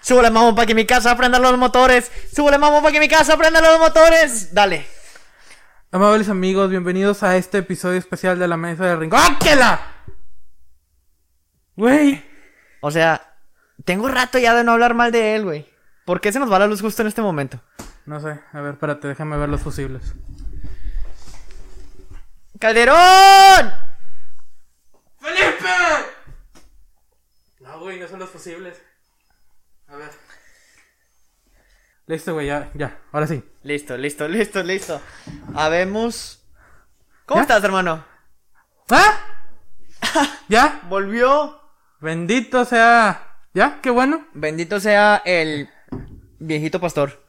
Súbele, mamo, para que mi casa prenda los motores. Súbele, mamo, para que mi casa prenda los motores. Dale. Amables amigos, bienvenidos a este episodio especial de la mesa de rincón. ¡Áquela! Güey. O sea, tengo rato ya de no hablar mal de él, güey. ¿Por qué se nos va la luz justo en este momento? No sé, a ver, espérate, déjame ver los fusibles. ¡Calderón! ¡Felipe! No, güey, no son los fusibles. A ver. Listo, güey, ya, ya, ahora sí. Listo, listo, listo, listo. Habemos. ¿Cómo ¿Ya? estás, hermano? ¿Ah? ¿Ya? Volvió. Bendito sea. ¿Ya? Qué bueno. Bendito sea el viejito pastor.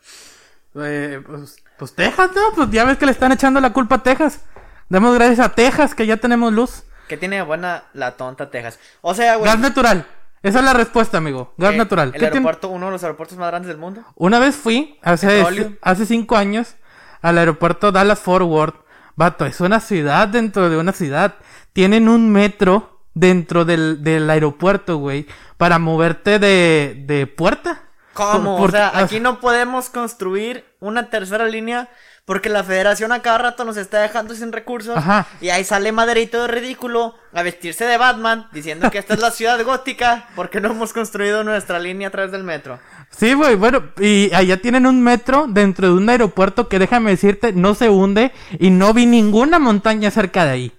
Eh, pues, pues Texas, ¿no? Pues ya ves que le están echando la culpa a Texas. Damos gracias a Texas que ya tenemos luz. Que tiene buena la tonta Texas. O sea, güey. Gas natural. Esa es la respuesta, amigo. Gas natural. El aeropuerto, uno de los aeropuertos más grandes del mundo. Una vez fui, hace, hace cinco años, al aeropuerto Dallas Fort Worth. Vato, es una ciudad dentro de una ciudad. Tienen un metro dentro del, del aeropuerto, güey, para moverte de, de puerta. ¿Cómo? Por- o sea, aquí no podemos construir una tercera línea porque la federación a cada rato nos está dejando sin recursos. Ajá. Y ahí sale Maderito de ridículo a vestirse de Batman diciendo que esta es la ciudad gótica porque no hemos construido nuestra línea a través del metro. Sí, güey, bueno, y allá tienen un metro dentro de un aeropuerto que déjame decirte, no se hunde y no vi ninguna montaña cerca de ahí.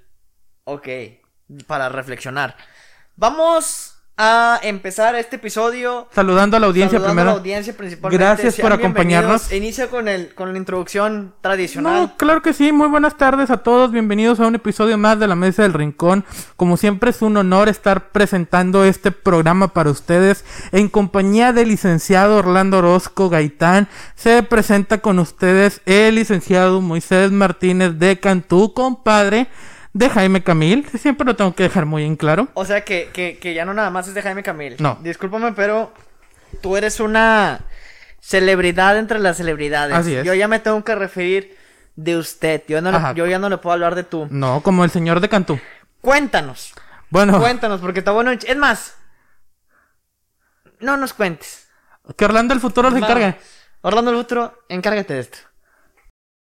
Ok, para reflexionar. Vamos a empezar este episodio. Saludando a la audiencia saludando primero. a la audiencia principalmente. Gracias Sean por acompañarnos. Inicio con, el, con la introducción tradicional. No, claro que sí, muy buenas tardes a todos, bienvenidos a un episodio más de la Mesa del Rincón. Como siempre es un honor estar presentando este programa para ustedes en compañía del licenciado Orlando Orozco Gaitán. Se presenta con ustedes el licenciado Moisés Martínez de Cantú, compadre de Jaime Camil. Siempre lo tengo que dejar muy en claro. O sea que, que, que ya no nada más es de Jaime Camil. No. Discúlpame, pero tú eres una celebridad entre las celebridades. Así es. Yo ya me tengo que referir de usted. Yo, no yo ya no le puedo hablar de tú. No, como el señor de Cantú. Cuéntanos. Bueno, Cuéntanos, porque está bueno. Es más, no nos cuentes. que Orlando el futuro se encargue. Orlando Lutro, encárgate de esto.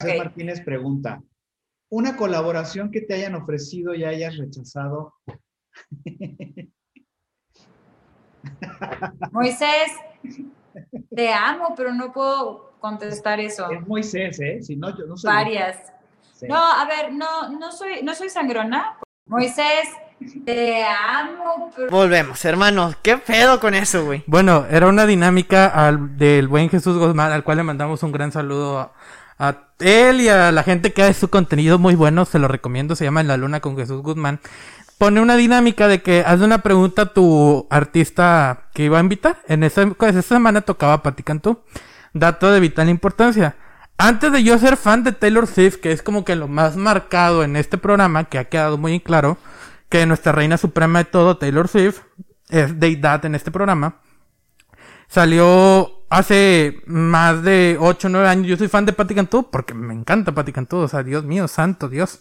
José Ok. Martínez pregunta, ¿una colaboración que te hayan ofrecido y hayas rechazado? Moisés, te amo, pero no puedo contestar eso. Es Moisés, ¿eh? Si no, yo no soy... Varias. Sí. No, a ver, no, no soy, no soy sangrona. Moisés, te amo, pero Volvemos, hermano. ¿Qué pedo con eso, güey? Bueno, era una dinámica al, del buen Jesús Guzmán, al cual le mandamos un gran saludo a, a él y a la gente que hace su contenido muy bueno, se lo recomiendo, se llama En la Luna con Jesús Guzmán. Pone una dinámica de que hazle una pregunta a tu artista que iba a invitar. En esa, esa semana tocaba Pati Cantú. Dato de vital importancia. Antes de yo ser fan de Taylor Swift, que es como que lo más marcado en este programa, que ha quedado muy claro, que nuestra reina suprema de todo, Taylor Swift, es deidad en este programa. Salió hace más de 8 o 9 años. Yo soy fan de Patti Cantú porque me encanta Patti Cantú. O sea, Dios mío, santo Dios.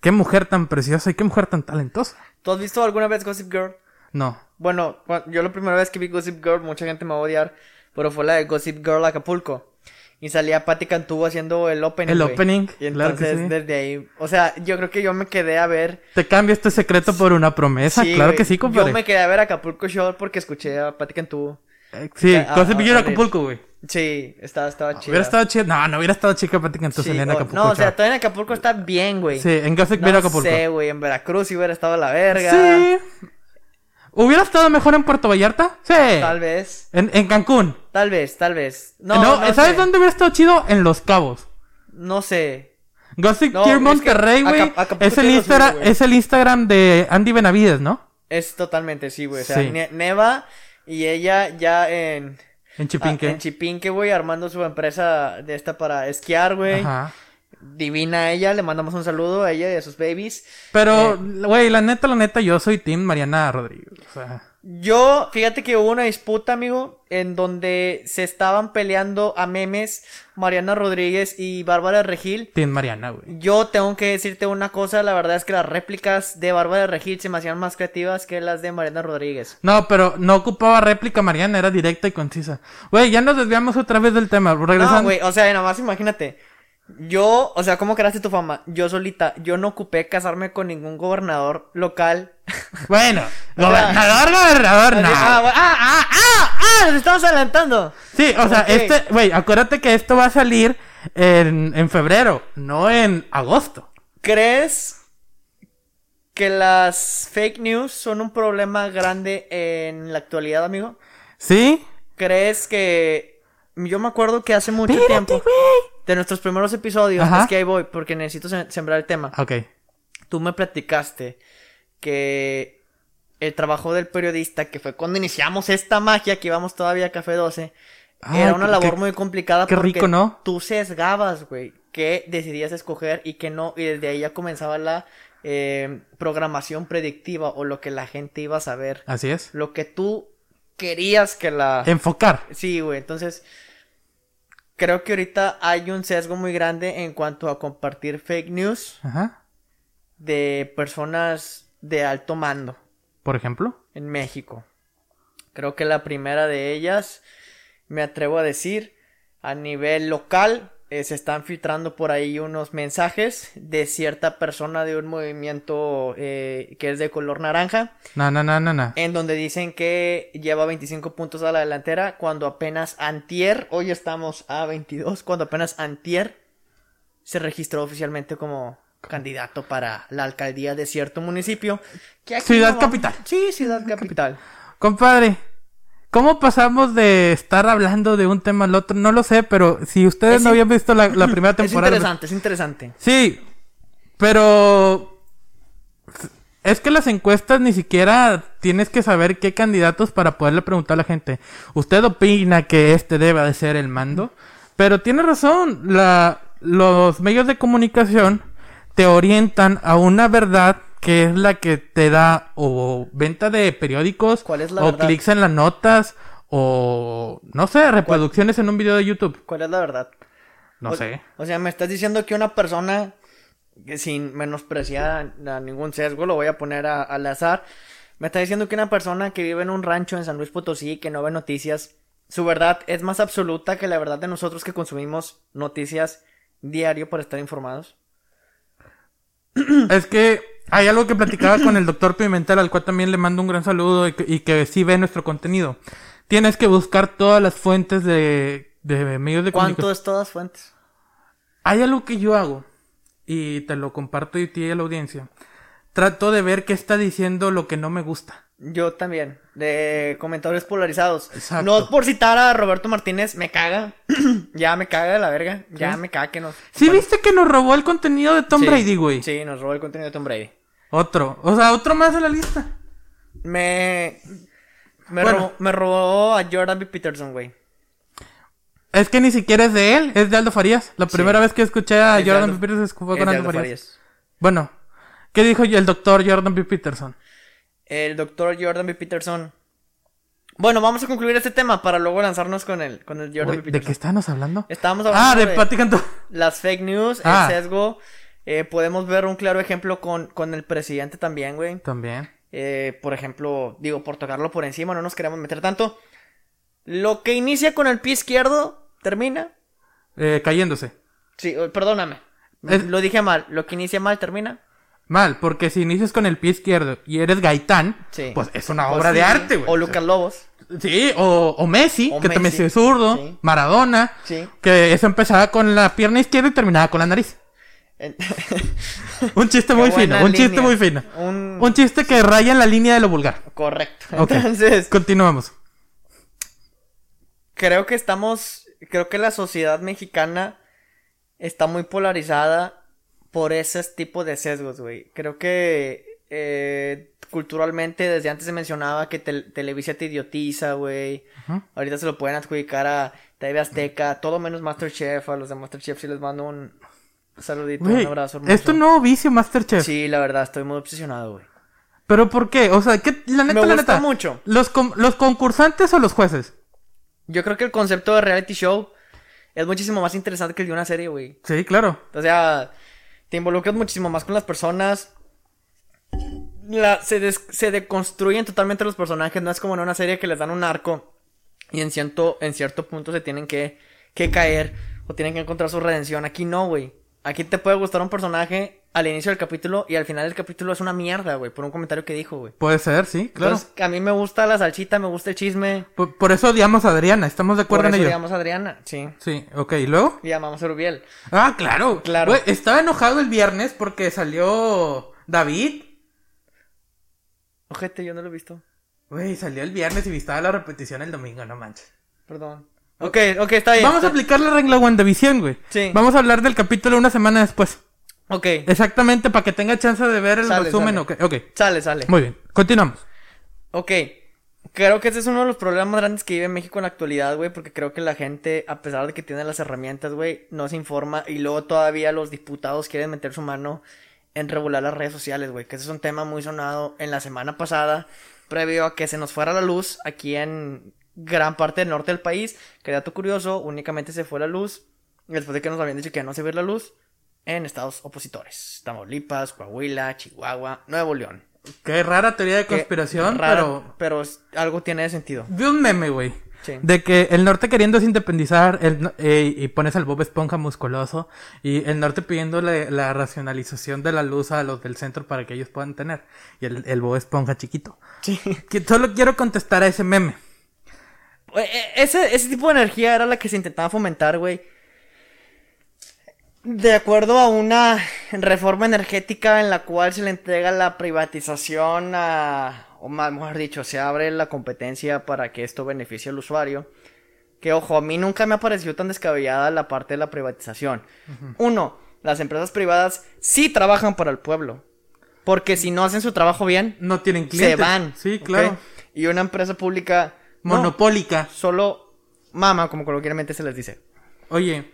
Qué mujer tan preciosa y qué mujer tan talentosa. ¿Tú has visto alguna vez Gossip Girl? No. Bueno, yo la primera vez que vi Gossip Girl, mucha gente me va a odiar, pero fue la de Gossip Girl Acapulco. Y salía Patti Cantú haciendo el opening. El opening, Y claro que entonces, sí. desde ahí. O sea, yo creo que yo me quedé a ver. Te cambio este secreto por una promesa. Sí, claro que sí, compadre. Yo me quedé a ver Acapulco Shore porque escuché a Patti Cantú. Sí, Ah, Gossip ah, Girl ah, Acapulco, güey. Sí, estaba, estaba chido. Hubiera estado chido. No, no hubiera estado chica Patti Cantú Sí, en Acapulco. No, o sea, todavía en Acapulco está bien, güey. Sí, en Gossip No Acapulco. sé, güey. En Veracruz sí hubiera estado la verga. Sí. ¿Hubiera estado mejor en Puerto Vallarta? Sí. Tal vez. En, en Cancún. Tal vez, tal vez. No, No, no, ¿sabes sé. dónde hubiera estado chido? En Los Cabos. No sé. Gossip No, Gear Monterrey, güey. Es, el Instagram, es el Instagram de Andy Benavides, ¿no? Es totalmente, sí, güey. O sea, Sí. Ne- Neva y ella ya en... En Chipinque. ah, en Chipinque, güey, armando su empresa de esta para esquiar, güey. Ajá. Divina ella, le mandamos un saludo a ella y a sus babies. Pero, Eh. güey, la neta, la neta, yo soy Team Mariana Rodríguez. O sea, Yo, fíjate que hubo una disputa, amigo, en donde se estaban peleando a memes Mariana Rodríguez y Bárbara Regil. Tien Mariana, güey. Yo tengo que decirte una cosa, la verdad es que las réplicas de Bárbara Regil se me hacían más creativas que las de Mariana Rodríguez. No, pero no ocupaba réplica Mariana, era directa y concisa. Güey, ya nos desviamos otra vez del tema. Regresando. No, güey, o sea, nada más imagínate. Yo, o sea, ¿cómo creaste tu fama? Yo solita, yo no ocupé casarme con ningún gobernador local. Bueno, gobernador, gobernador, no. Ah, ah, ah, ah, ah, nos estamos adelantando. Sí, o sea, este, güey, acuérdate que esto va a salir en, en febrero, no en agosto. ¿Crees que las fake news son un problema grande en la actualidad, amigo? ¿Sí? ¿Crees que... Yo me acuerdo que hace mucho Espérate, tiempo, güey. de nuestros primeros episodios, Ajá. es que ahí voy, porque necesito sem- sembrar el tema. Ok. Tú me platicaste que el trabajo del periodista, que fue cuando iniciamos esta magia que íbamos todavía a Café 12, Ay, era una qué- labor qué- muy complicada qué porque rico, ¿no? tú sesgabas, güey, que decidías escoger y que no, y desde ahí ya comenzaba la eh, programación predictiva o lo que la gente iba a saber, Así es. lo que tú querías que la... Enfocar. Sí, güey, entonces creo que ahorita hay un sesgo muy grande en cuanto a compartir fake news Ajá. de personas de alto mando Por ejemplo. en México. Creo que la primera de ellas, me atrevo a decir, a nivel local, eh, se están filtrando por ahí unos mensajes de cierta persona de un movimiento eh, que es de color naranja, No, no, no, no, no. en donde dicen que lleva 25 puntos a la delantera, cuando apenas antier, hoy estamos a 22, cuando apenas antier se registró oficialmente como candidato para la alcaldía de cierto municipio. que aquí Ciudad no capital. Sí, ciudad capital. Compadre, ¿cómo pasamos de estar hablando de un tema al otro? No lo sé, pero si ustedes Es no in- habían visto la, la primera Es temporada. interesante, es interesante. Sí, pero es que las encuestas ni siquiera tienes que saber qué candidatos para poderle preguntar a la gente. ¿Usted opina que este debe de ser el mando? Pero tiene razón, la, los medios de comunicación te orientan a una verdad que es la que te da o venta de periódicos ¿Cuál es la o verdad? clics en las notas o no sé, reproducciones en un video de YouTube. ¿Cuál es la verdad? No O- sé. O sea, me estás diciendo que una persona que sin menospreciar a ningún sesgo, lo voy a poner a- al azar, me está diciendo que una persona que vive en un rancho en San Luis Potosí, que no ve noticias, su verdad es más absoluta que la verdad de nosotros que consumimos noticias diario para estar informados. Es que hay algo que platicaba con el doctor Pimentel, al cual también le mando un gran saludo y que, y que sí ve nuestro contenido. Tienes que buscar todas las fuentes de, de medios de ¿Cuánto comunicación. es todas fuentes? Hay algo que yo hago y te lo comparto y a ti y a la audiencia. Trato de ver qué está diciendo lo que no me gusta. Yo también, de comentarios polarizados. Exacto. No por citar a Roberto Martínez, me caga. ya me caga de la verga. Ya ¿Sí? me caga que nos. ¿Sí viste que nos robó el contenido de Tom Sí, Brady, güey? Sí, nos robó el contenido de Tom Brady. Otro. O sea, otro más de la lista. Me. Me, Bueno. robó, me robó a Jordan B. Peterson, güey. Es que ni siquiera es de él, es de Aldo Farías. La primera vez que escuché a Es Jordan Aldo- B. Peterson fue con Aldo Aldo Farías. Farías. Bueno, ¿qué dijo el doctor Jordan B. Peterson? El doctor Jordan B. Peterson. Bueno, vamos a concluir este tema para luego lanzarnos con el, con el Jordan B. ¿De Peterson. qué estábamos hablando? Estábamos Ah, hablando de Pati Cantú. las fake news, Ah. el sesgo. Eh, podemos ver un claro ejemplo con, con el presidente también, güey. También. Eh, por ejemplo, digo, por tocarlo por encima, no nos queremos meter tanto. Lo que inicia con el pie izquierdo, termina. Eh, cayéndose. Sí, perdóname. Es- Lo dije mal. Lo que inicia mal, termina. Mal, porque si inicias con el pie izquierdo y eres Gaitán, Sí. pues es una Pues obra sí, de arte, güey. O Lucas Lobos. Sí, o, o Messi, O que también Messi. es zurdo, Sí. Maradona, que eso empezaba con la pierna izquierda y terminaba con la nariz. Un chiste muy fino, un chiste muy fino. Un- Un chiste que raya en la línea de lo vulgar. Correcto. Entonces, continuamos. creo que estamos. Creo que la sociedad mexicana está muy polarizada por ese tipo de sesgos, güey. Creo que eh, culturalmente desde antes se mencionaba que tel- Televisa te idiotiza, güey. Ahorita se lo pueden adjudicar a TV Azteca, todo menos Masterchef. A los de Masterchef sí les mando un saludito, un abrazo hermoso. esto no vicio Masterchef. Sí, la verdad, estoy muy obsesionado, güey. ¿Pero por qué? O sea, ¿qué? La neta, Me la gusta neta. mucho. ¿Los, ¿Los concursantes o los jueces? Yo creo que el concepto de reality show es muchísimo más interesante que el de una serie, güey. Sí, claro. O sea, te involucras muchísimo más con las personas. Se, se deconstruyen totalmente los personajes. No es como en una serie que les dan un arco. Y en cierto, en cierto punto se tienen que, que caer. O tienen que encontrar su redención. Aquí no, güey. Aquí te puede gustar un personaje al inicio del capítulo. Y al final del capítulo es una mierda, güey. Por un comentario que dijo, güey. Puede ser, sí, claro. Entonces, a mí me gusta la salchita, me gusta el chisme. por, por eso odiamos a Adriana, ¿estamos de Por acuerdo eso en ello? llamamos a Adriana. Sí. Sí, ok, ¿y luego? Y llamamos a Rubiel. Ah, claro. Claro. Güey, estaba enojado el viernes porque salió David. Ojete, yo no lo he visto. Güey, salió el viernes y estaba la repetición el domingo, no manches. Perdón. Ok, ok, está bien. Vamos a aplicar la regla WandaVision, güey. Sí. Vamos a hablar del capítulo una semana después. Ok. Exactamente, para que tenga chance de ver el Sale, resumen. sale. Ok, ok. Sale, sale. Muy bien, continuamos. Ok. Creo que ese es uno de los problemas más grandes que vive México en la actualidad, güey, porque creo que la gente, a pesar de que tiene las herramientas, güey, no se informa y luego todavía los diputados quieren meter su mano en regular las redes sociales, güey, que ese es un tema muy sonado en la semana pasada, previo a que se nos fuera la luz aquí en gran parte del norte del país, que dato curioso, únicamente se fue la luz después de que nos habían dicho que ya no se ve la luz en estados opositores, Tamaulipas, Coahuila, Chihuahua, Nuevo León. Qué rara teoría de conspiración, rara, pero... pero algo tiene de sentido. Vi un meme, güey. Sí. De que el norte queriendo independizar el, eh, y pones al Bob Esponja musculoso y el norte pidiéndole la racionalización de la luz a los del centro para que ellos puedan tener y el, el Bob Esponja chiquito. Sí. Que solo quiero contestar a ese meme. Eh, Ese, ese tipo de energía era la que se intentaba fomentar, güey. De acuerdo a una reforma energética en la cual se le entrega la privatización a, o más mejor dicho, se abre la competencia para que esto beneficie al usuario. Que ojo, a mí nunca me ha parecido tan descabellada la parte de la privatización. Uno, las empresas privadas sí trabajan para el pueblo. Porque si no hacen su trabajo bien, No tienen clientes. se van. Sí, claro. Y una empresa pública no, Monopólica. solo mama, como coloquialmente se les dice. Oye,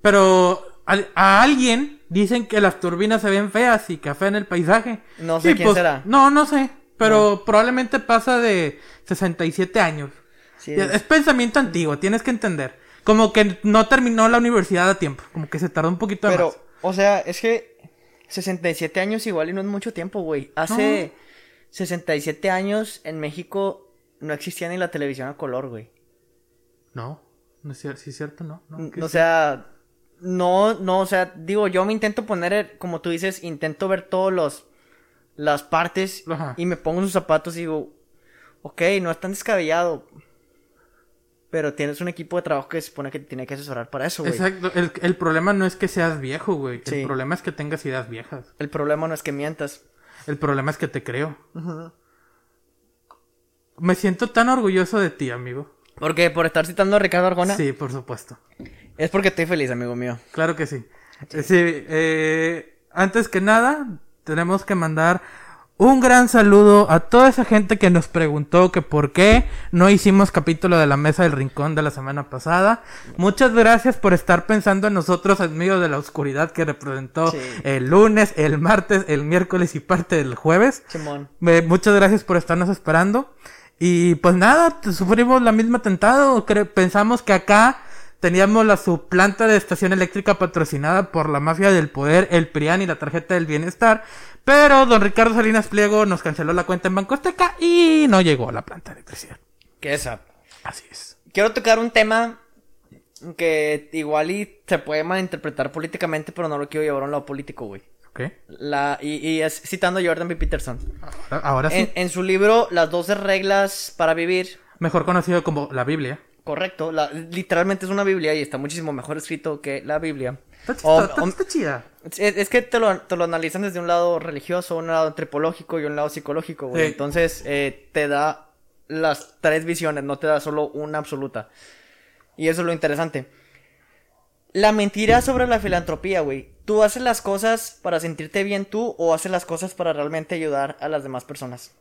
pero a, a alguien dicen que las turbinas se ven feas y café en el paisaje. No sé quién será. No, no sé. Pero probablemente pasa de 67 años. Sí, Ya, Es pensamiento antiguo, tienes que entender. Como que no terminó la universidad a tiempo. Como que se tardó un poquito pero, más. o sea, es que 67 años igual y no es mucho tiempo, güey. Hace 67 años en México no existía ni la televisión a color, güey. No, no es cierto, sí es cierto, no. no, ¿qué O es? sea, no, no, o sea, digo, yo me intento poner, eh, como tú dices, intento ver todos los, las partes Ajá. y me pongo sus zapatos y digo, ok, no es tan descabellado. Pero tienes un equipo de trabajo que se supone que te tiene que asesorar para eso, güey. Exacto, el, el problema no es que seas viejo, güey. Sí. El problema es que tengas ideas viejas. El problema no es que mientas. El problema es que te creo. Me siento tan orgulloso de ti, amigo. Porque por estar citando a Ricardo Arjona, Sí, por supuesto. Es porque estoy feliz, amigo mío. Claro que sí. Eh, Sí, eh, antes que nada, tenemos que mandar un gran saludo a toda esa gente que nos preguntó que por qué no hicimos capítulo de la Mesa del Rincón de la semana pasada. Muchas gracias por estar pensando en nosotros en medio de la oscuridad que representó Sí. el lunes, el martes, el miércoles y parte del jueves. Me- muchas gracias por estarnos esperando. Y pues nada, sufrimos la misma atentado. Pensamos que acá teníamos la subplanta de estación eléctrica patrocinada por la mafia del poder, el PRIAN y la tarjeta del bienestar. Pero don Ricardo Salinas Pliego nos canceló la cuenta en Banco Azteca y no llegó a la planta de electricidad. ¿Qué es eso? Así es. Quiero tocar un tema que igual y se puede malinterpretar políticamente, pero no lo quiero llevar a un lado político, güey. ¿Ok? La, y, y es citando a Jordan B. Peterson. Ahora, ahora sí. En, en su libro Las 12 reglas para vivir, Mejor conocido como la Biblia. Correcto, la, literalmente es una Biblia y está muchísimo mejor escrito que la Biblia. Está, O- está- o- está chida. Es, es que te lo, te lo analizan desde un lado religioso, un lado antropológico y un lado psicológico, güey. Sí. Entonces, eh, te da las tres visiones, no te da solo una absoluta. Y eso es lo interesante. La mentira sobre la filantropía, güey. ¿Tú haces las cosas para sentirte bien tú o haces las cosas para realmente ayudar a las demás personas?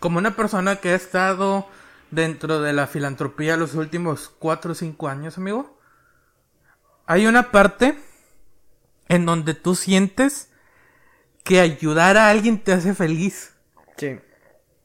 Como una persona que ha estado dentro de la filantropía los últimos cuatro o cinco años, amigo, hay una parte en donde tú sientes que ayudar a alguien te hace feliz. Sí,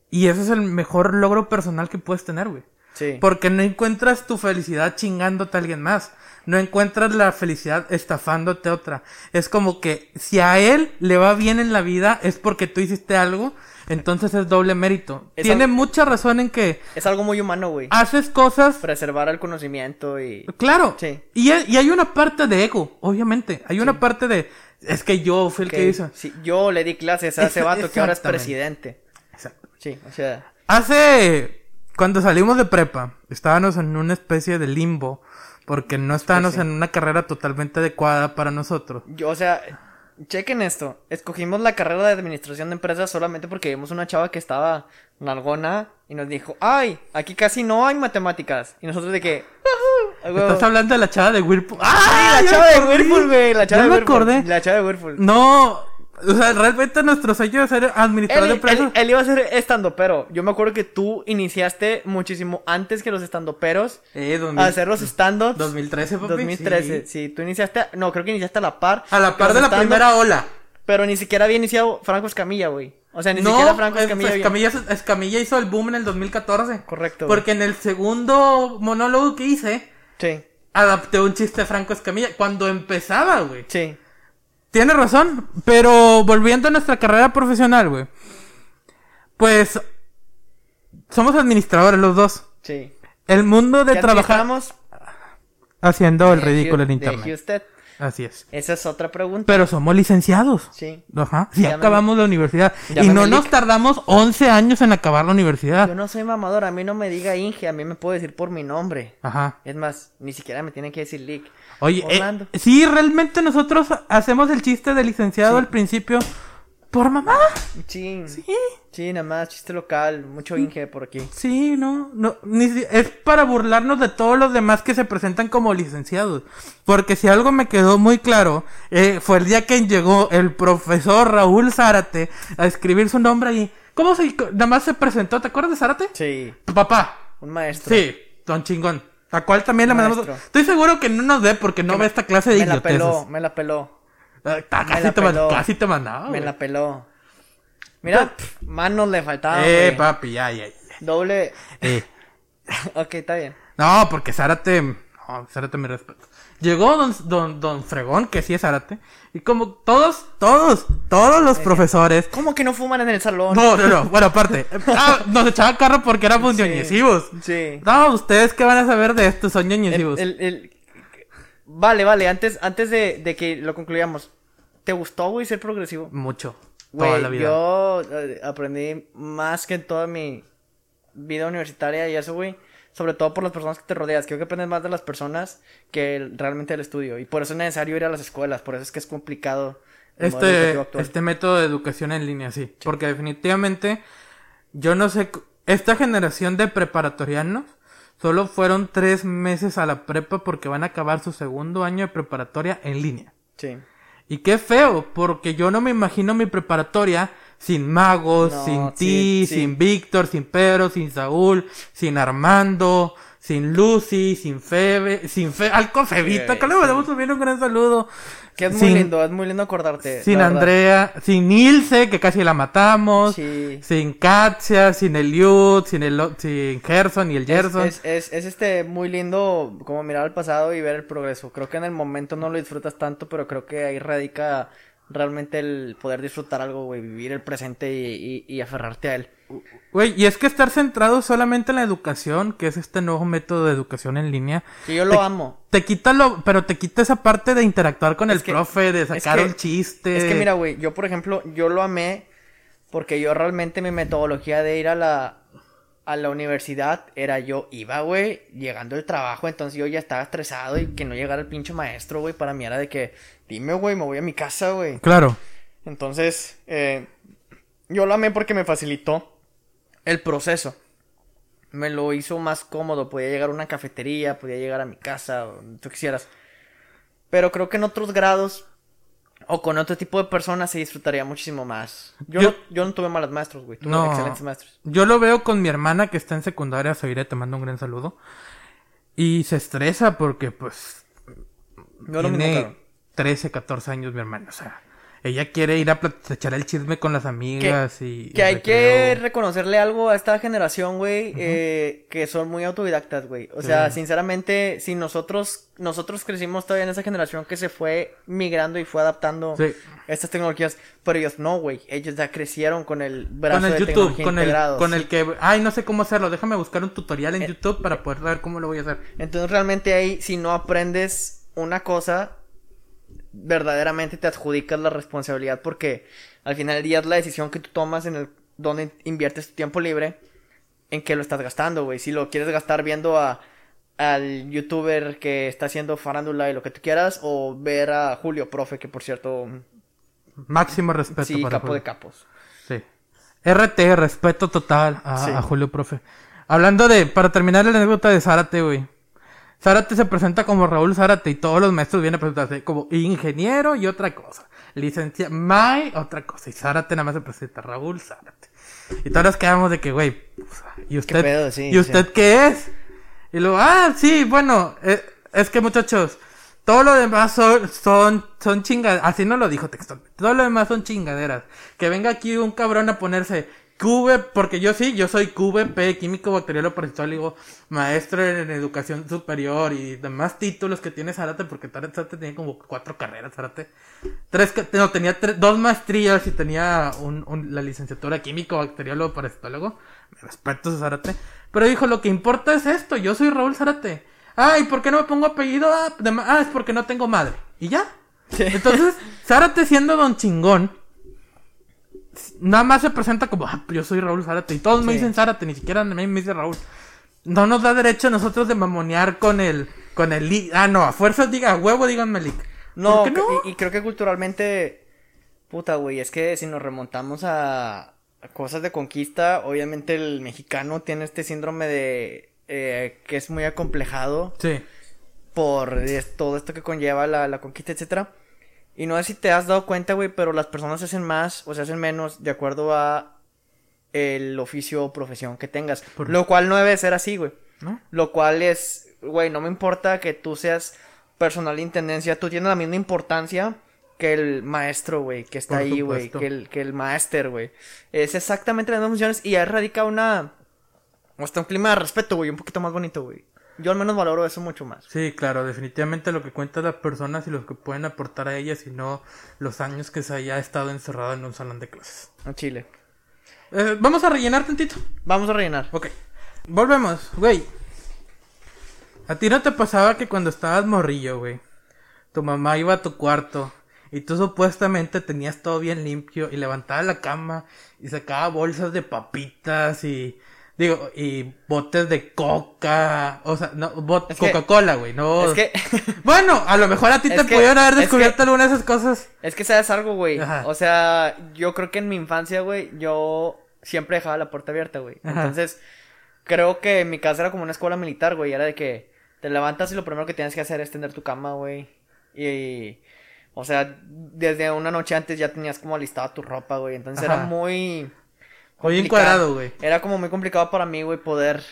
Y ese es el mejor logro personal que puedes tener, güey. sí. Porque no encuentras tu felicidad chingándote a alguien más. No encuentras la felicidad estafándote otra. Es como que si a él le va bien en la vida es porque tú hiciste algo, entonces es doble mérito. Es Tiene mucha razón en que Es algo muy humano, güey. haces cosas Preservar el conocimiento y... Claro. Sí. Y, hay- y hay una parte de ego, obviamente. Hay una parte de. Es que yo fui el que que- hizo. sí, yo le di clases a ese vato que ahora es presidente. Exacto. Sí, o sea... Hace. Cuando salimos de prepa, estábamos en una especie de limbo. Porque no estábamos Pues sí. en una carrera totalmente adecuada para nosotros. Yo, o sea, chequen esto. Escogimos la carrera de administración de empresas solamente porque vimos una chava que estaba nalgona y nos dijo, ay, aquí casi no hay matemáticas. Y nosotros de que, "Ujú, a huevo". Estás hablando de la chava de Whirlpool. Sí, ¡Ah! la ya chava de! Whirlpool, güey, la chava de me Whirlpool. acordé. La chava de Whirlpool. No. O sea, realmente nuestro sueño es ser administrador Él, de empresas. él- él iba a ser estando pero. Yo me acuerdo que tú iniciaste muchísimo antes que los estandoperos Eh, a hacer los stand-ups. 2013, papi. 2013, sí. sí. Tú iniciaste, no, creo que iniciaste a la par. A la par de la primera ola. Pero ni siquiera había iniciado Franco Escamilla, güey. O sea, ni no, siquiera Franco es- Escamilla. había- Escamilla, Escamilla hizo el boom en el 2014. Correcto. güey. Porque en el segundo monólogo que hice, Sí, adapté un chiste de Franco Escamilla cuando empezaba, güey. sí. Tienes razón, pero volviendo a nuestra carrera profesional, güey. Pues somos administradores los dos. Sí. El mundo de ¿Qué trabajar haciendo el ridículo en internet. De. Así es. Esa es otra pregunta. Pero somos licenciados. Sí. Ajá. Ya Llámame- acabamos la universidad. Y no nos tardamos 11 años en acabar la universidad. Yo no soy mamador, a mí no me diga Inge, a mí me puede decir por mi nombre. Ajá. Es más, ni siquiera me tienen que decir Lick. Oye, eh, sí, realmente nosotros hacemos el chiste de licenciado Sí. al principio por mamá. Sí. Sí, Sí, nada más, chiste local, mucho Inge por aquí. sí, no, no, ni si- es para burlarnos de todos los demás que se presentan como licenciados. Porque si algo me quedó muy claro, eh, fue el día que llegó el profesor Raúl Zárate a escribir su nombre ahí. ¿Cómo se, nada más se presentó? ¿Te acuerdas de Zárate? Sí, Tu papá. un maestro. Sí, don chingón. A cual también le mandamos. Estoy seguro que no nos ve porque no ve esta clase de Me la peló, me la peló, Casi, la te, man- peló. casi te mandaba. me la peló. Mira, pf, manos le faltaban, Eh, papi, ya, ya, ya. Doble. Eh. ok, está bien. No, porque Zárate. No, Zárate me respeto. Llegó don, don, don Fregón, que sí es Zárate. Y como todos, todos, todos los profesores. ¿Cómo que no fuman en el salón? No, no, no. Bueno, aparte. ah, nos echaban carro porque éramos Sí. ñoñesivos. Sí. No, ustedes qué van a saber de esto, son El- ñoñesivos. el- el- Vale, vale, antes, antes de, de que lo concluyamos. ¿Te gustó, güey, ser progresivo? Mucho. toda la vida. yo eh, aprendí más que en toda mi vida universitaria y eso, güey. Sobre todo por las personas que te rodeas. Creo que aprendes más de las personas que realmente del estudio. Y por eso es necesario ir a las escuelas. Por eso es que es complicado. Este, este método de educación en línea, sí. Porque definitivamente, yo no sé, esta generación de preparatorianos solo fueron tres meses a la prepa porque van a acabar su segundo año de preparatoria en línea. Sí. Y qué feo, porque yo no me imagino mi preparatoria sin Magos, No, sin sí, ti, sí. sin Víctor, sin Pedro, sin Saúl, sin Armando, sin Lucy, sin Febe, sin Fe, al Febita, Sí, que le mandamos también un gran saludo. Que es muy lindo, es muy lindo acordarte. sin verdad. Andrea, sin Ilse, que casi la matamos. Sí. Sin Katia, sin Eliud, sin, el, sin Gerson y el Es, Gerson. es, es, es, este muy lindo como mirar al pasado y ver el progreso. Creo que en el momento no lo disfrutas tanto, pero creo que ahí radica realmente el poder disfrutar algo, güey, vivir el presente y, y, y aferrarte a él. Güey, y es que estar centrado solamente en la educación, que es este nuevo método de educación en línea, Que yo lo Te- amo. te quita lo, pero te quita esa parte de interactuar con Es el que- profe, de es sacar que- un chiste. Es que mira, güey, yo por ejemplo, yo lo amé porque yo realmente mi metodología de ir a la a la universidad era yo iba, güey, llegando del trabajo, entonces yo ya estaba estresado y que no llegara el pinche maestro, güey, para mí era de que dime, güey, me voy a mi casa, güey. Claro. Entonces, eh, yo lo amé porque me facilitó el proceso. Me lo hizo más cómodo. Podía llegar a una cafetería, podía llegar a mi casa, donde tú quisieras. Pero creo que en otros grados o con otro tipo de personas se disfrutaría muchísimo más. Yo, Yo- no, yo no tuve malos maestros, güey. Tuve No. excelentes maestros. Yo lo veo con mi hermana que está en secundaria, Zaire, te mando un gran saludo. Y se estresa porque, pues, lo mismo, tiene cabrón. 13, 14 años mi hermana. O sea, Ella quiere ir a echar el chisme con las amigas y... Que hay que reconocerle algo a esta generación, güey, eh, que son muy autodidactas, güey. O sea, sinceramente, si nosotros, nosotros crecimos todavía en esa generación que se fue migrando y fue adaptando Sí. estas tecnologías, pero ellos no, güey. Ellos ya crecieron con el brazo Con el de YouTube, tecnología con el, con el que... Ay, no sé cómo hacerlo. Déjame buscar un tutorial Eh, en YouTube para poder ver cómo lo voy a hacer. Entonces realmente ahí, si no aprendes una cosa, verdaderamente te adjudicas la responsabilidad porque al final del día es la decisión que tú tomas en el donde inviertes tu tiempo libre, en qué lo estás gastando, güey. Si lo quieres gastar viendo a al youtuber que está haciendo farándula y lo que tú quieras, o ver a Julio Profe, que por cierto, Máximo respeto sí, para capo Julio. de capos. Sí. RT, respeto total a, Sí. a Julio, profe. Hablando de, para terminar la anécdota de Zárate, güey. Zárate se presenta como Raúl Zárate y todos los maestros vienen a presentarse como ingeniero y otra cosa. Licencia, May, otra cosa. Y Zárate nada más se presenta Raúl Zárate. Y todos nos quedamos de que, güey, ¿y usted, pedo? Sí, ¿y usted sí. qué es? Y luego, ah, sí, bueno, eh, es que muchachos, todo lo demás son, son, son chingaderas. Así no lo dijo textualmente. Todo lo demás son chingaderas. Que venga aquí un cabrón a ponerse QV, porque yo sí, yo soy QVP, químico bacteriólogo parasitólogo, maestro en educación superior y demás títulos que tiene Zárate, porque Zárate tenía como cuatro carreras, Zárate. Tres, no, tenía tres- dos maestrías y tenía un, un- la licenciatura químico bacteriólogo parasitólogo. Me respeto a Zárate. Pero dijo, lo que importa es esto, yo soy Raúl Zárate. Ay, ¿por qué no me pongo apellido? Ah, ah, es porque no tengo madre. Y ya. Entonces, Zárate siendo don chingón, nada más se presenta como, ah, yo soy Raúl Zárate. Y todos me dicen Zárate, ni siquiera a mí me dice Raúl. No nos da derecho a nosotros de mamonear con el, con el Ah, no, a fuerzas diga, a huevo díganme Lick. No. Y, y creo que culturalmente, puta, güey, es que si nos remontamos a, a cosas de conquista, obviamente el mexicano tiene este síndrome de eh, que es muy acomplejado Sí. por es- todo esto que conlleva la, la conquista, etcétera. Y no sé si te has dado cuenta, güey, pero las personas se hacen más o se hacen menos de acuerdo a el oficio o profesión que tengas. Por- Lo cual no debe ser así, güey. ¿No? Lo cual es, güey, no me importa que tú seas personal de intendencia, tú tienes la misma importancia que el maestro, güey, que está Por ahí, güey, que el, que el máster, güey. Es exactamente las mismas funciones y ahí radica una, hasta un clima de respeto, güey, un poquito más bonito, güey. Yo al menos valoro eso mucho más. Sí, claro, definitivamente lo que cuenta las personas y los que pueden aportar a ellas y no los años que se haya estado encerrado en un salón de clases. En Chile. Eh, vamos a rellenar tantito. Vamos a rellenar. Ok. Volvemos, güey. ¿A ti no te pasaba que cuando estabas morrillo, güey? Tu mamá iba a tu cuarto y tú supuestamente tenías todo bien limpio y levantaba la cama y sacaba bolsas de papitas y digo y botes de coca, o sea, no Es Coca-Cola, güey, no. Es que, Bueno, a lo mejor a ti Es te que- pudieron haber es descubierto que- alguna de esas cosas. es que sabes algo, güey. O sea, yo creo que en mi infancia, güey, yo siempre dejaba la puerta abierta, güey. Entonces, creo que mi casa era como una escuela militar, güey. Era de que te levantas y lo primero que tienes que hacer es tender tu cama, güey. Y, o sea, desde una noche antes ya tenías como alistada tu ropa, güey. Entonces Ajá. era muy... Complicado. encuadrado, güey. Era como muy complicado para mí, güey, poder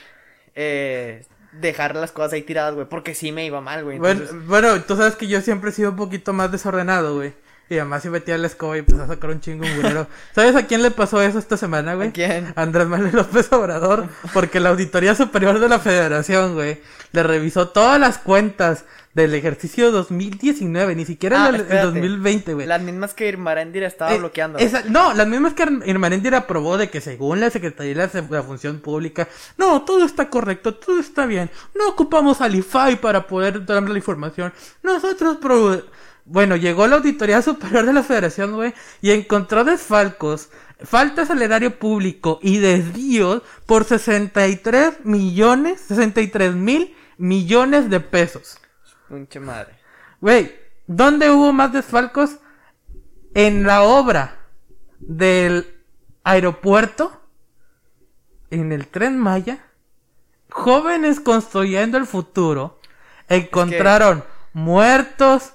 eh, dejar las cosas ahí tiradas, güey. Porque sí me iba mal, güey. Bueno, Entonces, bueno, tú sabes que yo siempre he sido un poquito más desordenado, güey. Y además si metía la escoba y empezó a sacar un chingo un burero. ¿Sabes a quién le pasó eso esta semana, güey? ¿A quién? Andrés Manuel López Obrador. Porque la Auditoría Superior de la Federación, güey, le revisó todas las cuentas del ejercicio 2019, ni siquiera Ah, el, el espérate. 2020, güey. Las mismas que Irma Arendira estaba Eh, bloqueando. esa- no, las mismas que Irmarendir aprobó de que según la Secretaría de la, Función Pública, no, todo está correcto, todo está bien. No ocupamos al IFAI para poder darle la información. Nosotros Bueno, llegó la Auditoría Superior de la Federación, güey, y encontró desfalcos, faltas al erario público y desvíos por 63 millones, 63 mil millones de pesos. Pinche madre. Güey, ¿dónde hubo más desfalcos? En la obra del aeropuerto, en el tren Maya, jóvenes construyendo el futuro, encontraron muertos,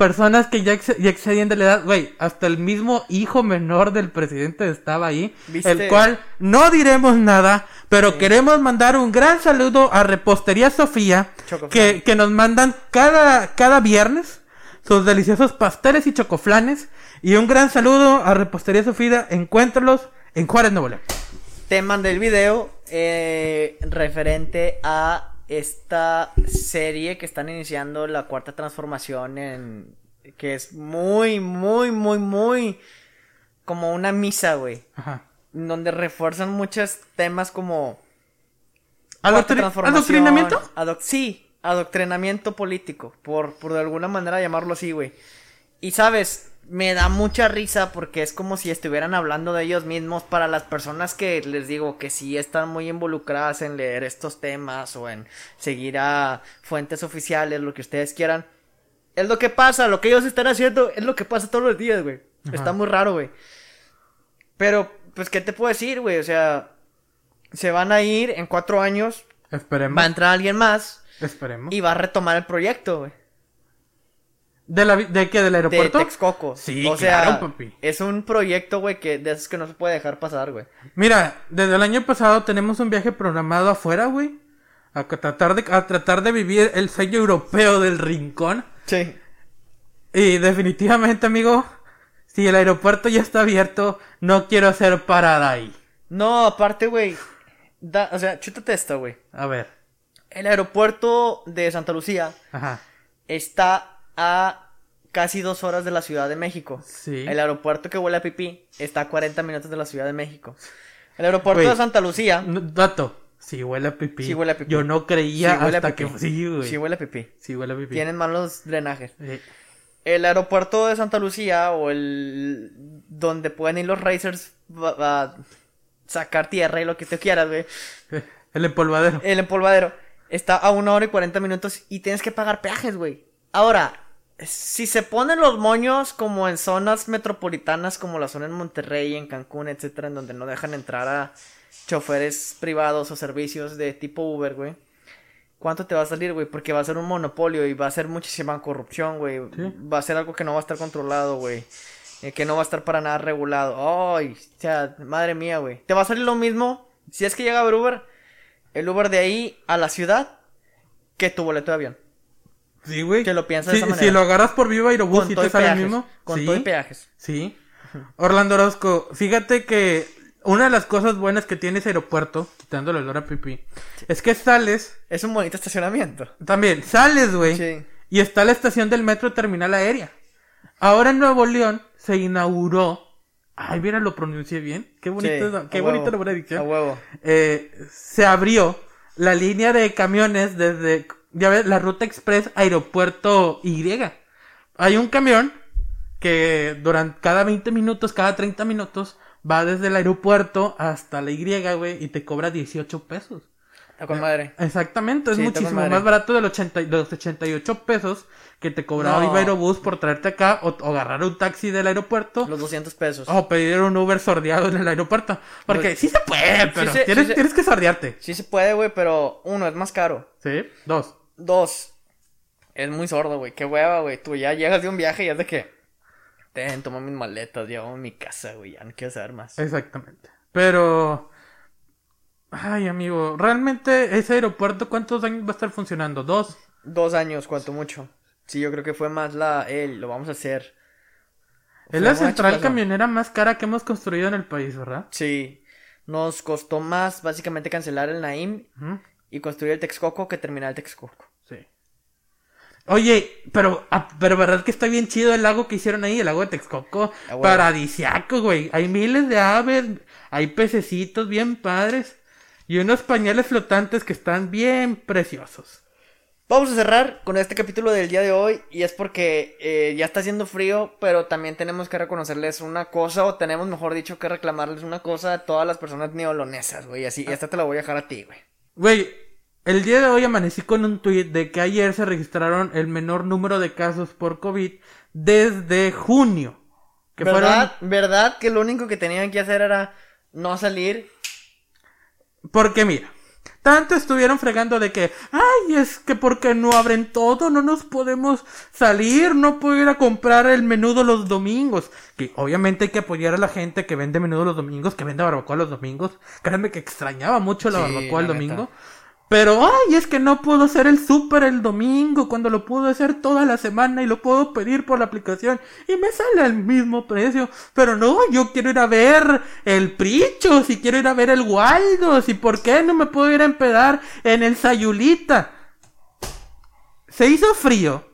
personas que ya, ex- ya excedían de la edad, güey, hasta el mismo hijo menor del presidente estaba ahí, ¿Viste? el cual no diremos nada, pero queremos mandar un gran saludo a Repostería Sofía, que, que nos mandan cada, cada viernes sus deliciosos pasteles y chocoflanes. Y un gran saludo a Repostería Sofida. Encuéntralos en Juárez, Nuevo León. Tema del video eh, referente a esta serie que están iniciando la cuarta transformación en que es muy muy muy muy como una misa, güey, Ajá. donde refuerzan muchos temas como cuarta Adoctri- transformación, ¿Adoctrinamiento? adoc- sí, adoctrinamiento político, por, por de alguna manera llamarlo así, güey. Y sabes, me da mucha risa porque es como si estuvieran hablando de ellos mismos para las personas que les digo que sí están muy involucradas en leer estos temas o en seguir a fuentes oficiales, lo que ustedes quieran. Es lo que pasa, lo que ellos están haciendo es lo que pasa todos los días, güey. Está muy raro, güey. Pero, pues, ¿qué te puedo decir, güey? O sea, se van a ir en cuatro años, Esperemos. va a entrar alguien más Esperemos. y va a retomar el proyecto, güey. ¿De, la, ¿De qué? ¿Del De aeropuerto? Texcoco. Sí, o sea, claro, papi. es un proyecto, güey, que de esos que no se puede dejar pasar, güey. Mira, desde el año pasado tenemos un viaje programado afuera, güey. A tratar de, a tratar de vivir el sello europeo del rincón. Sí. Y definitivamente, amigo, si el aeropuerto ya está abierto, no quiero hacer parada ahí. No, aparte, güey. o sea, chútate esto, güey. A ver. El aeropuerto de Santa Lucía Ajá. está a casi dos horas de la Ciudad de México. Sí. El aeropuerto que huele a pipí está a 40 minutos de la Ciudad de México. El aeropuerto de Santa Lucía No, dato. Sí huele a pipí. Sí huele a pipí. Yo no creía sí huele a hasta pipí. que... Sí, güey. Sí huele a pipí. Sí huele a pipí. Tienen malos drenajes. Eh, El aeropuerto de Santa Lucía o el donde pueden ir los racers a, a sacar tierra y lo que tú quieras, güey. el empolvadero. El empolvadero está a una hora y 40 minutos y tienes que pagar peajes, güey. Ahora, si se ponen los moños como en zonas metropolitanas como la zona en Monterrey, en Cancún, etcétera, en donde no dejan entrar a choferes privados o servicios de tipo Uber, güey. ¿Cuánto te va a salir, güey? Porque va a ser un monopolio y va a ser muchísima corrupción, güey. Sí. Va a ser algo que no va a estar controlado, güey. Eh, que no va a estar para nada regulado. Ay, o sea, madre mía, güey. Te va a salir lo mismo si es que llega a haber Uber. El Uber de ahí a la ciudad que tu boleto de avión. Sí, güey. Que lo piensas de Sí, esa manera. Si lo agarras por Viva Aerobús, Con ¿sí todo te y sale el mismo? Con sí. todo y peajes. Sí. Orlando Orozco, fíjate que una de las cosas buenas que tiene ese aeropuerto, quitando el olor a pipí, es que sales, Es un bonito estacionamiento. también, sales, güey, Sí. y está la estación del metro terminal aérea. Ahora en Nuevo León se inauguró, ay, mira, lo pronuncié bien, qué bonito, Sí, qué bonito la buena dicción. A huevo. Eh, se abrió la línea de camiones desde, ya ves, la ruta express aeropuerto Y. Hay un camión que durante cada 20 minutos, cada 30 minutos, va desde el aeropuerto hasta la Y, güey, y te cobra 18 pesos. Está con madre. Exactamente, es Sí, muchísimo más barato de los, 80, y- de los 88 pesos que te cobraba No. Aerobús por traerte acá o, o agarrar un taxi del aeropuerto Los 200 pesos. o pedir un Uber sordeado en el aeropuerto. Porque Los- sí se puede, pero se- tienes, sí se- tienes que sordearte. Sí se puede, güey, pero uno, es más caro. Sí, dos. Dos, es muy sordo, güey. Qué hueva, güey. Tú ya llegas de un viaje y es de que... Ten, toma mis maletas, llevo a mi casa, güey. Ya no quiero saber más. Exactamente. Pero. Ay, amigo, realmente ese aeropuerto, ¿cuántos años va a estar funcionando? ¿Dos? Dos años, cuanto mucho. Sí, yo creo que fue más la... El, lo vamos a hacer. Es la Fue central camionera más cara que hemos construido en el país, ¿verdad? Sí. Nos costó más, básicamente, cancelar el Naim y construir el Texcoco que terminar el Texcoco. Oye, pero, ah, pero verdad que está bien chido el lago que hicieron ahí, el lago de Texcoco. Ah. Paradisiaco, güey. Hay miles de aves, hay pececitos bien padres. Y unos pañales flotantes que están bien preciosos. Vamos a cerrar con este capítulo del día de hoy y es porque eh, ya está haciendo frío, pero también tenemos que reconocerles una cosa o tenemos, mejor dicho, que reclamarles una cosa a todas las personas neolonesas, güey. Así, esta te la voy a dejar a ti, güey. Güey, el día de hoy amanecí con un tuit de que ayer se registraron el menor número de casos por COVID desde junio. Que ¿Verdad? ¿Verdad que lo único que tenían que hacer era no salir? Porque mira, tanto estuvieron fregando de que, ay, es que porque no abren todo, no nos podemos salir, no puedo ir a comprar el menudo los domingos. Que obviamente hay que apoyar a la gente que vende menudo los domingos, que vende barbacoa los domingos. Créanme que extrañaba mucho la Sí, barbacoa el domingo. neta. Pero, ay, es que no puedo hacer el súper el domingo cuando lo puedo hacer toda la semana y lo puedo pedir por la aplicación y me sale al mismo precio. Pero no, yo quiero ir a ver el Pricho, si quiero ir a ver el Waldo, si por qué no me puedo ir a empedar en el Sayulita. Se hizo frío.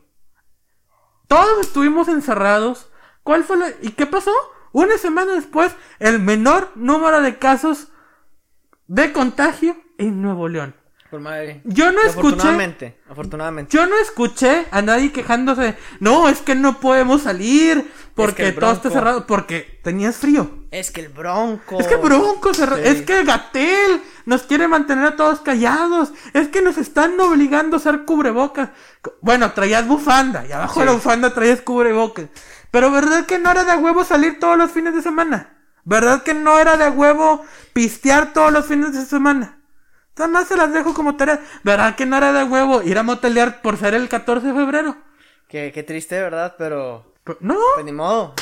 Todos estuvimos encerrados. ¿Cuál fue la... ¿Y qué pasó? Una semana después, el menor número de casos de contagio en Nuevo León. Por madre. Yo no escuché. Afortunadamente, afortunadamente. Yo no escuché a nadie quejándose. No, es que no podemos salir porque todo está cerrado. Porque tenías frío. Es que el bronco. Es que Bronco cerró. Sí. Es que Gatel nos quiere mantener a todos callados. Es que nos están obligando a usar cubrebocas. Bueno, traías bufanda y abajo de la bufanda traías cubrebocas. Pero ¿verdad que no era de huevo salir todos los fines de semana? ¿Verdad que no era de huevo pistear todos los fines de semana? Nada más se las dejo como tarea. ¿Verdad que no era de huevo ir a motelear por ser el 14 de febrero? Qué, qué triste, ¿verdad? Pero. Pero- No. Pues ni modo.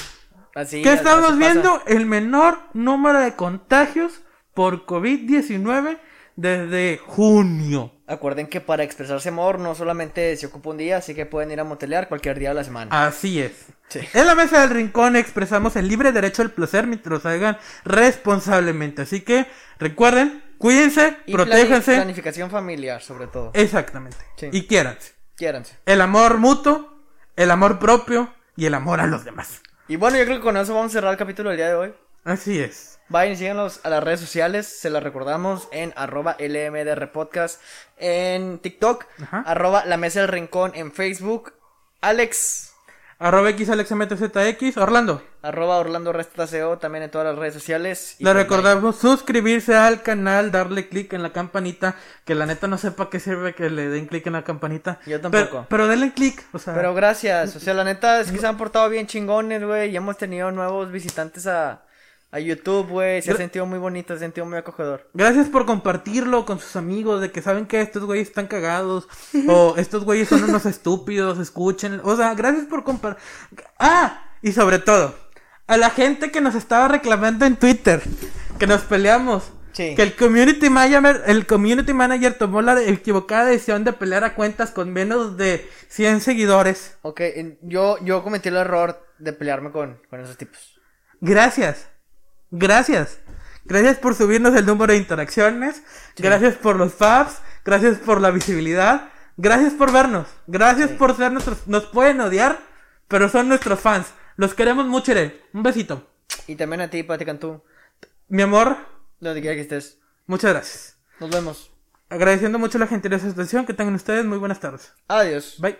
Así. ¿Qué estamos viendo? El menor número de contagios por COVID-19 desde junio. Acuerden que para expresarse amor no solamente se ocupa un día, así que pueden ir a motelear cualquier día de la semana. Así es. Sí. En la mesa del rincón expresamos el libre derecho al placer mientras lo hagan responsablemente. Así que recuerden, cuídense, Y protéjanse. planificación familiar, sobre todo. Exactamente. Sí. Y quiéranse. Quiéranse. El amor mutuo, el amor propio y el amor a los demás. Y bueno, yo creo que con eso vamos a cerrar el capítulo del día de hoy. Así es. Vayan y síganos a las redes sociales, se las recordamos en arroba LMDR Podcast en TikTok, Ajá. arroba La Mesa del Rincón en Facebook, Alex, Arroba XAlexMTZX. Orlando. arroba Orlando Resta CO también en todas las redes sociales. Le pues, recordamos suscribirse al canal, darle clic en la campanita, que la neta no sepa qué sirve que le den clic en la campanita. Yo tampoco. Pero, pero denle clic, o sea. Pero gracias, o sea, la neta es que se han portado bien chingones, güey, y hemos tenido nuevos visitantes a, a YouTube, güey, se ha sentido muy bonito, se ha sentido muy acogedor. Gracias por compartirlo con sus amigos, de que saben que estos güeyes están cagados, o estos güeyes son unos estúpidos, escuchen, o sea, gracias por compartir. Ah, y sobre todo, a la gente que nos estaba reclamando en Twitter, que nos peleamos. Sí. Que el community manager, el community manager tomó la equivocada decisión de pelear a cuentas con menos de 100 seguidores. Ok, yo, yo cometí el error de pelearme con, con esos tipos. Gracias. Gracias. Gracias por subirnos el número de interacciones. Gracias por los faps. Gracias por la visibilidad. Gracias por vernos. Gracias por ser nuestros... Nos pueden odiar, pero son nuestros fans. Los queremos mucho, Ere. Un besito. Y también a ti, Pati Cantú, Mi amor, donde quiera que estés. muchas gracias. Nos vemos. Agradeciendo mucho la gentileza de atención. Que tengan ustedes muy buenas tardes. Adiós. Bye.